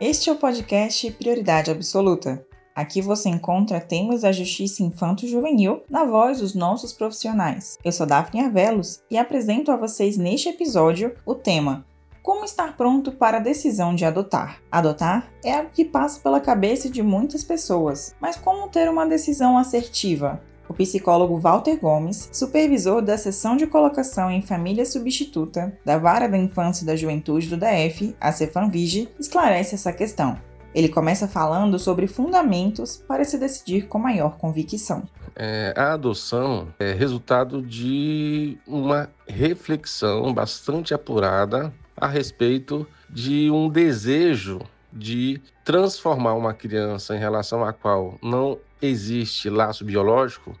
Este é o podcast Prioridade Absoluta. Aqui você encontra temas da justiça infanto-juvenil na voz dos nossos profissionais. Eu sou Daphne Arvelos e apresento a vocês neste episódio o tema Como estar pronto para a decisão de adotar? Adotar é algo que passa pela cabeça de muitas pessoas, mas como ter uma decisão assertiva? O psicólogo Walter Gomes, supervisor da seção de colocação em família substituta da Vara da Infância e da Juventude do DF, a Cefanvige, esclarece essa questão. Ele começa falando sobre fundamentos para se decidir com maior convicção. É, a adoção é resultado de uma reflexão bastante apurada a respeito de um desejo de transformar uma criança em relação à qual não existe laço biológico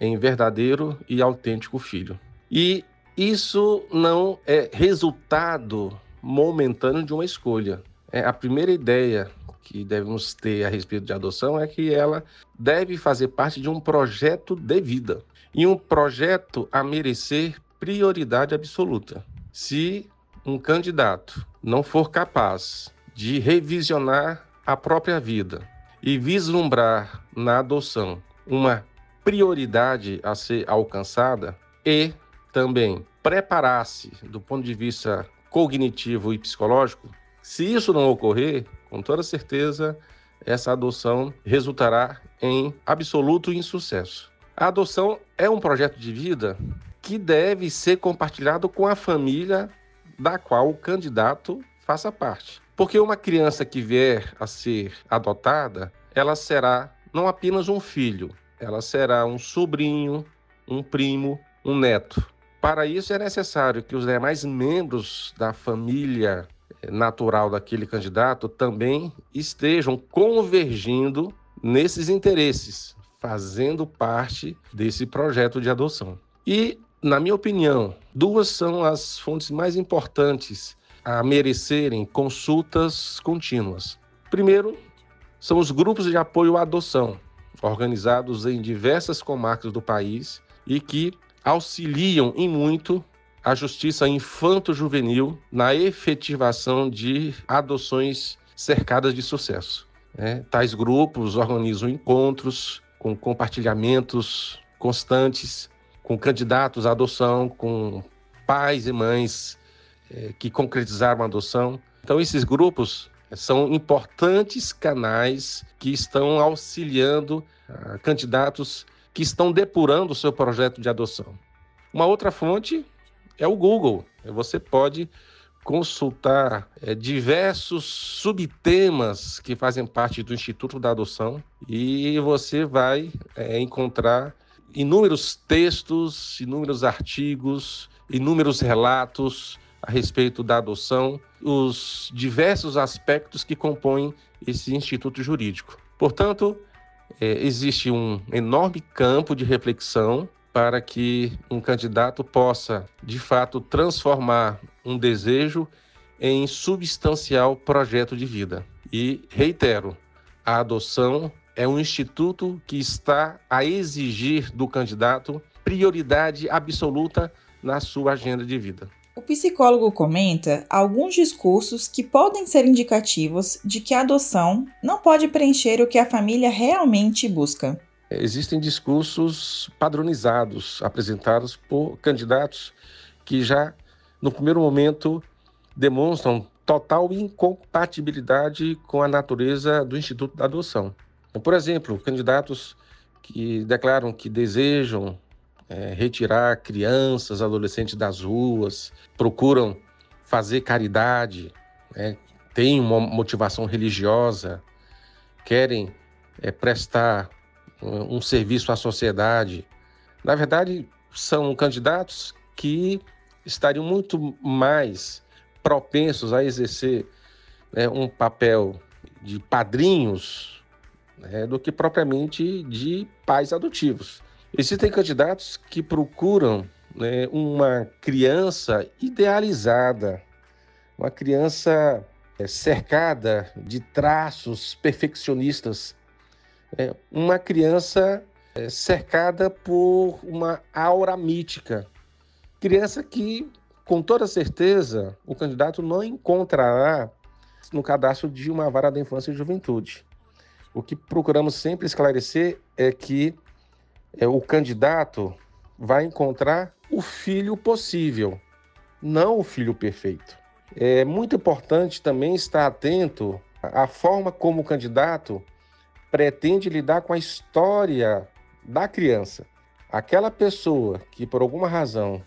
em verdadeiro e autêntico filho. E isso não é resultado momentâneo de uma escolha. É a primeira ideia que devemos ter a respeito de adoção é que ela deve fazer parte de um projeto de vida e um projeto a merecer prioridade absoluta. Se um candidato não for capaz de revisionar a própria vida e vislumbrar na adoção uma prioridade a ser alcançada e também preparar-se do ponto de vista cognitivo e psicológico, se isso não ocorrer, com toda certeza, essa adoção resultará em absoluto insucesso. A adoção é um projeto de vida que deve ser compartilhado com a família da qual o candidato faça parte. Porque uma criança que vier a ser adotada, ela será não apenas um filho, ela será um sobrinho, um primo, um neto. Para isso é necessário que os demais membros da família natural daquele candidato também estejam convergindo nesses interesses, fazendo parte desse projeto de adoção. E, na minha opinião, duas são as fontes mais importantes a merecerem consultas contínuas. Primeiro, são os grupos de apoio à adoção, organizados em diversas comarcas do país e que auxiliam em muito a justiça infanto-juvenil na efetivação de adoções cercadas de sucesso. Né? Tais grupos organizam encontros com compartilhamentos constantes, com candidatos à adoção, com pais e mães é, que concretizaram a adoção. Então, esses grupos são importantes canais que estão auxiliando ah, candidatos que estão depurando o seu projeto de adoção. Uma outra fonte é o Google. Você pode consultar é, diversos subtemas que fazem parte do Instituto da Adoção e você vai é, encontrar inúmeros textos, inúmeros artigos, inúmeros relatos a respeito da adoção, os diversos aspectos que compõem esse instituto jurídico. Portanto, é, existe um enorme campo de reflexão para que um candidato possa, de fato, transformar um desejo em substancial projeto de vida. E reitero, a adoção é um instituto que está a exigir do candidato prioridade absoluta na sua agenda de vida. O psicólogo comenta alguns discursos que podem ser indicativos de que a adoção não pode preencher o que a família realmente busca. Existem discursos padronizados apresentados por candidatos que já, no primeiro momento, demonstram total incompatibilidade com a natureza do Instituto da Adoção. Por exemplo, candidatos que declaram que desejam é, retirar crianças, adolescentes das ruas, procuram fazer caridade, né, têm uma motivação religiosa, querem é, prestar um serviço à sociedade. Na verdade, são candidatos que estariam muito mais propensos a exercer né, um papel de padrinhos né, do que propriamente de pais adotivos. Existem candidatos que procuram né, uma criança idealizada, uma criança é, cercada de traços perfeccionistas é, uma criança é, cercada por uma aura mítica. Criança que, com toda certeza, o candidato não encontrará no cadastro de uma vara da infância e juventude. O que procuramos sempre esclarecer é que é, o candidato vai encontrar o filho possível, não o filho perfeito. É muito importante também estar atento à forma como o candidato pretende lidar com a história da criança. Aquela pessoa que, por alguma razão,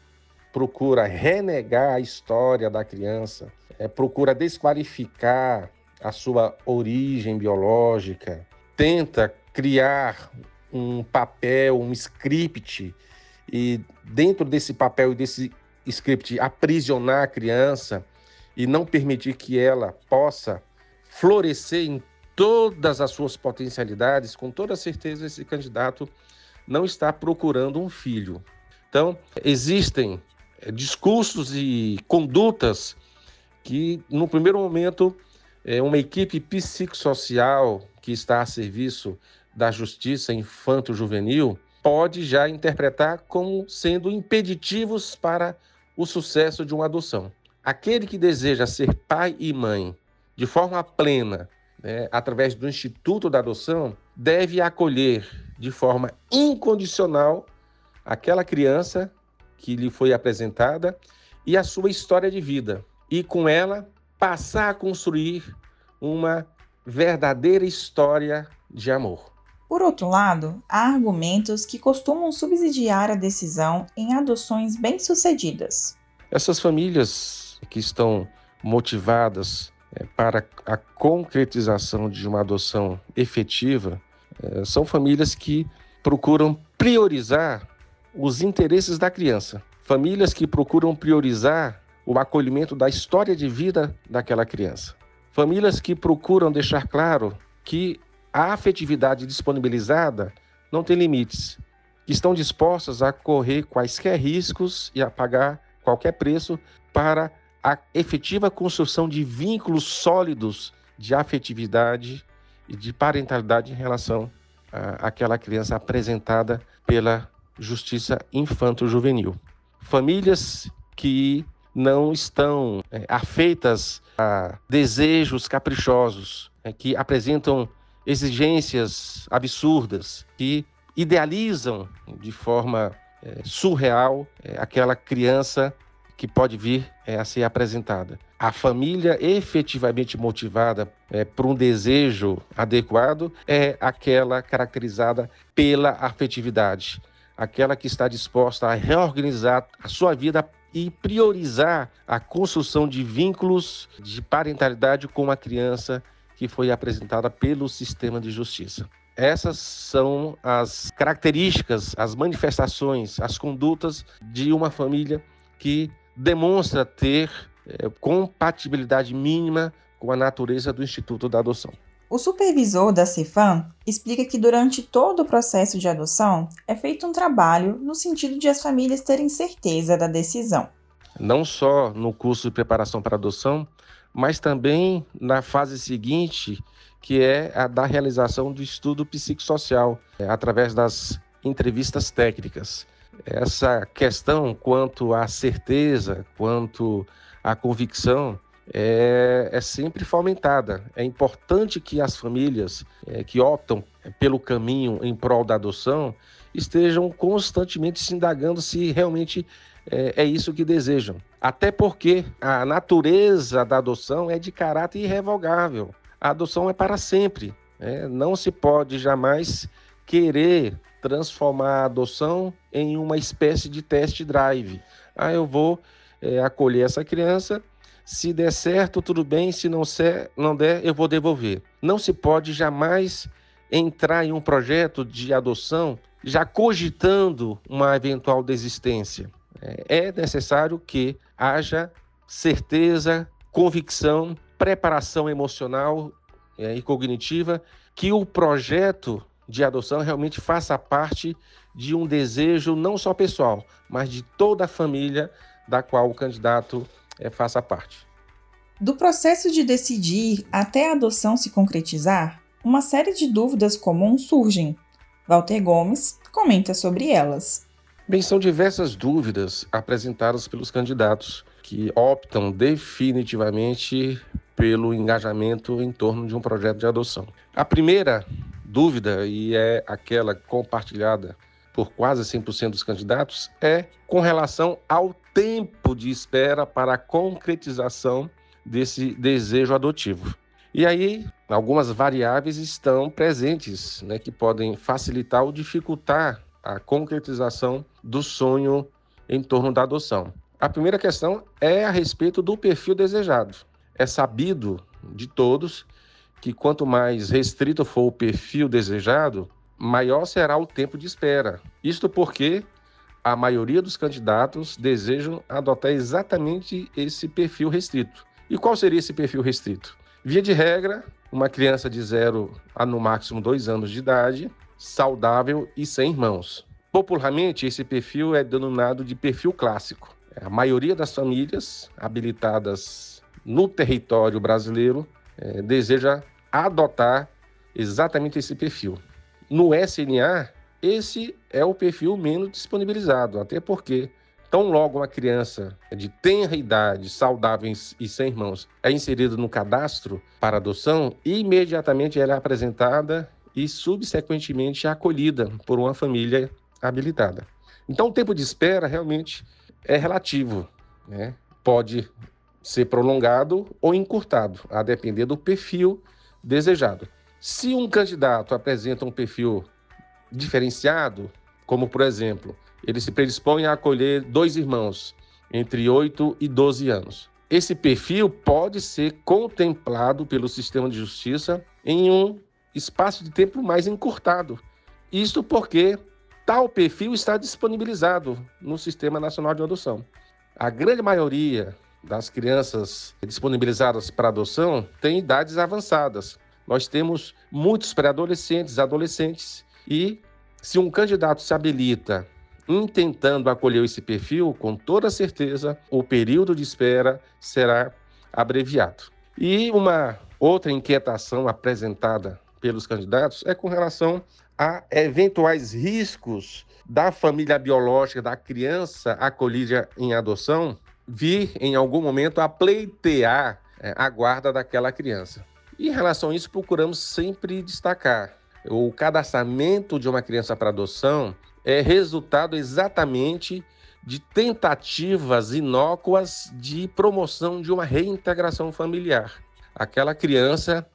procura renegar a história da criança, é, procura desqualificar a sua origem biológica, tenta criar um papel, um script, e dentro desse papel e desse script aprisionar a criança e não permitir que ela possa florescer em todas as suas potencialidades, com toda certeza esse candidato não está procurando um filho. Então, existem é, discursos e condutas que, no primeiro momento, é uma equipe psicossocial que está a serviço da justiça infanto-juvenil pode já interpretar como sendo impeditivos para o sucesso de uma adoção. Aquele que deseja ser pai e mãe de forma plena, né, através do Instituto da Adoção, deve acolher de forma incondicional aquela criança que lhe foi apresentada e a sua história de vida, e com ela passar a construir uma verdadeira história de amor. Por outro lado, há argumentos que costumam subsidiar a decisão em adoções bem-sucedidas. Essas famílias que estão motivadas é, para a concretização de uma adoção efetiva é, são famílias que procuram priorizar os interesses da criança, famílias que procuram priorizar o acolhimento da história de vida daquela criança, famílias que procuram deixar claro que a afetividade disponibilizada não tem limites, estão dispostas a correr quaisquer riscos e a pagar qualquer preço para a efetiva construção de vínculos sólidos de afetividade e de parentalidade em relação àquela criança apresentada pela justiça infanto-juvenil. Famílias que não estão é, afeitas a desejos caprichosos, é, que apresentam exigências absurdas, que idealizam de forma é, surreal é, aquela criança que pode vir é, a ser apresentada. A família efetivamente motivada por um desejo adequado é aquela caracterizada pela afetividade, aquela que está disposta a reorganizar a sua vida e priorizar a construção de vínculos de parentalidade com a criança que foi apresentada pelo sistema de justiça. Essas são as características, as manifestações, as condutas de uma família que demonstra ter é, compatibilidade mínima com a natureza do Instituto da Adoção. O supervisor da CIFAM explica que durante todo o processo de adoção é feito um trabalho no sentido de as famílias terem certeza da decisão. Não só no curso de preparação para adoção, mas também na fase seguinte, que é a da realização do estudo psicossocial, é, através das entrevistas técnicas. Essa questão quanto à certeza, quanto à convicção, é, é, sempre fomentada. É importante que as famílias é, que optam pelo caminho em prol da adoção estejam constantemente se indagando se realmente é, é isso que desejam. Até porque a natureza da adoção é de caráter irrevogável. A adoção é para sempre. Né? Não se pode jamais querer transformar a adoção em uma espécie de test drive. Ah, eu vou é, acolher essa criança, se der certo, tudo bem, se não, ser, não der, eu vou devolver. Não se pode jamais entrar em um projeto de adoção já cogitando uma eventual desistência. É, é necessário que haja certeza, convicção, preparação emocional é, e cognitiva que o projeto de adoção realmente faça parte de um desejo não só pessoal, mas de toda a família da qual o candidato é, faça parte. Do processo de decidir até a adoção se concretizar, uma série de dúvidas comuns surgem. Walter Gomes comenta sobre elas. Bem, são diversas dúvidas apresentadas pelos candidatos que optam definitivamente pelo engajamento em torno de um projeto de adoção. A primeira dúvida, e é aquela compartilhada por quase 100% dos candidatos, é com relação ao tempo de espera para a concretização desse desejo adotivo. E aí, algumas variáveis estão presentes, né, que podem facilitar ou dificultar a concretização do sonho em torno da adoção. A primeira questão é a respeito do perfil desejado. É sabido de todos que quanto mais restrito for o perfil desejado, maior será o tempo de espera. Isto porque a maioria dos candidatos desejam adotar exatamente esse perfil restrito. E qual seria esse perfil restrito? Via de regra, uma criança de 0 a no máximo 2 anos de idade, saudável e sem irmãos. Popularmente, esse perfil é denominado de perfil clássico. A maioria das famílias habilitadas no território brasileiro é, deseja adotar exatamente esse perfil. No SNA, esse é o perfil menos disponibilizado, até porque tão logo uma criança de tenra idade, saudável e sem irmãos é inserida no cadastro para adoção, imediatamente ela é apresentada e subsequentemente acolhida por uma família habilitada. Então o tempo de espera realmente é relativo, né? pode ser prolongado ou encurtado, a depender do perfil desejado. Se um candidato apresenta um perfil diferenciado, como por exemplo, ele se predispõe a acolher dois irmãos entre 8 e 12 anos. Esse perfil pode ser contemplado pelo sistema de justiça em um espaço de tempo mais encurtado. Isto porque tal perfil está disponibilizado no Sistema Nacional de Adoção. A grande maioria das crianças disponibilizadas para adoção tem idades avançadas, nós temos muitos pré-adolescentes, adolescentes, e se um candidato se habilita intentando acolher esse perfil, com toda certeza o período de espera será abreviado. E uma outra inquietação apresentada pelos candidatos é com relação a eventuais riscos da família biológica da criança acolhida em adoção vir em algum momento a pleitear é, a guarda daquela criança. E em relação a isso, procuramos sempre destacar: o cadastramento de uma criança para adoção é resultado exatamente de tentativas inócuas de promoção de uma reintegração familiar. Aquela criança,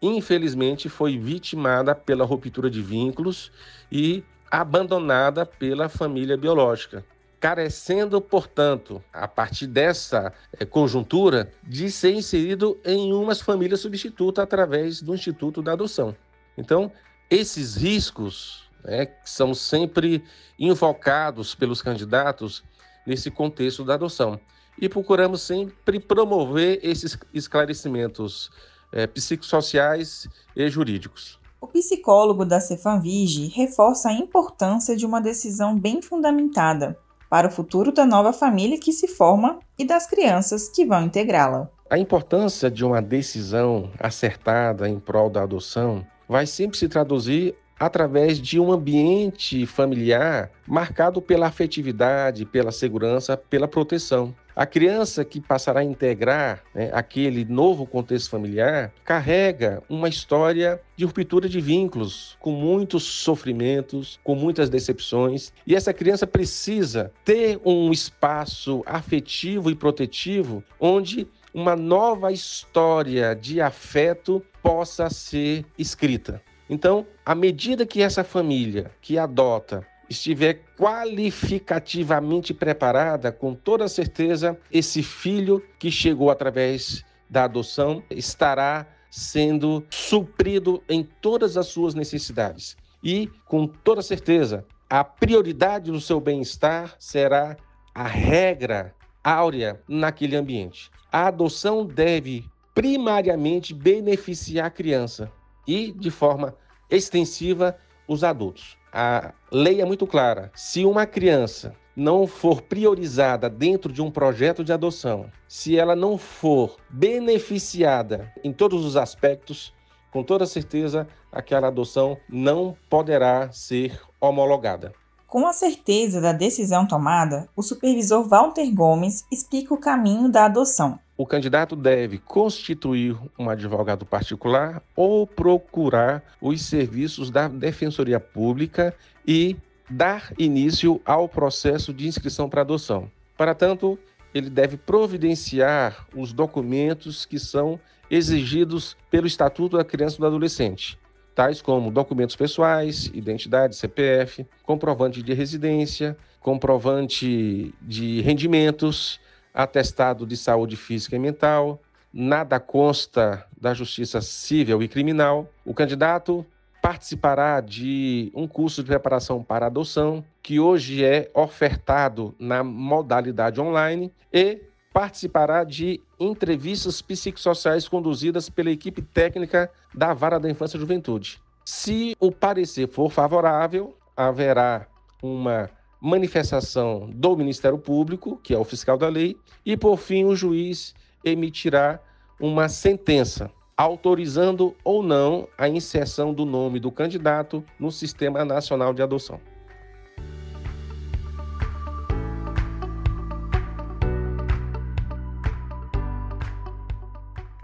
infelizmente, foi vitimada pela ruptura de vínculos e abandonada pela família biológica carecendo, portanto, a partir dessa eh, conjuntura, de ser inserido em umas famílias substituta através do Instituto da Adoção. Então, esses riscos né, são sempre invocados pelos candidatos nesse contexto da adoção. E procuramos sempre promover esses esclarecimentos é, psicossociais e jurídicos. O psicólogo da Cefanvige reforça a importância de uma decisão bem fundamentada, para o futuro da nova família que se forma e das crianças que vão integrá-la. A importância de uma decisão acertada em prol da adoção vai sempre se traduzir através de um ambiente familiar marcado pela afetividade, pela segurança, pela proteção. A criança que passará a integrar né, aquele novo contexto familiar carrega uma história de ruptura de vínculos, com muitos sofrimentos, com muitas decepções, e essa criança precisa ter um espaço afetivo e protetivo onde uma nova história de afeto possa ser escrita. Então, à medida que essa família que adota estiver qualificativamente preparada, com toda certeza, esse filho que chegou através da adoção estará sendo suprido em todas as suas necessidades. E, com toda certeza, a prioridade do seu bem-estar será a regra áurea naquele ambiente. A adoção deve primariamente beneficiar a criança e, de forma extensiva, os adultos. A lei é muito clara. Se uma criança não for priorizada dentro de um projeto de adoção, se ela não for beneficiada em todos os aspectos, com toda certeza aquela adoção não poderá ser homologada. Com a certeza da decisão tomada, o supervisor Walter Gomes explica o caminho da adoção. O candidato deve constituir um advogado particular ou procurar os serviços da Defensoria Pública e dar início ao processo de inscrição para adoção. Para tanto, ele deve providenciar os documentos que são exigidos pelo Estatuto da Criança e do Adolescente, tais como documentos pessoais, identidade, CPF, comprovante de residência, comprovante de rendimentos, atestado de saúde física e mental. Nada consta da justiça civil e criminal. O candidato participará de um curso de preparação para adoção, que hoje é ofertado na modalidade online, e participará de entrevistas psicossociais conduzidas pela equipe técnica da Vara da Infância e Juventude. Se o parecer for favorável, haverá uma manifestação do Ministério Público, que é o fiscal da lei, e por fim o juiz emitirá uma sentença autorizando ou não a inserção do nome do candidato no Sistema Nacional de Adoção.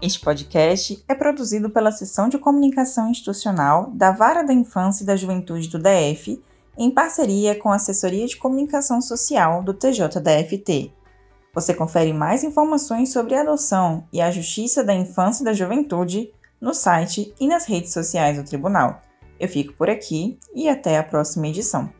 Este podcast é produzido pela Seção de Comunicação Institucional da Vara da Infância e da Juventude do DF, em parceria com a Assessoria de Comunicação Social do TJDFT. Você confere mais informações sobre a adoção e a justiça da infância e da juventude no site e nas redes sociais do Tribunal. Eu fico por aqui e até a próxima edição.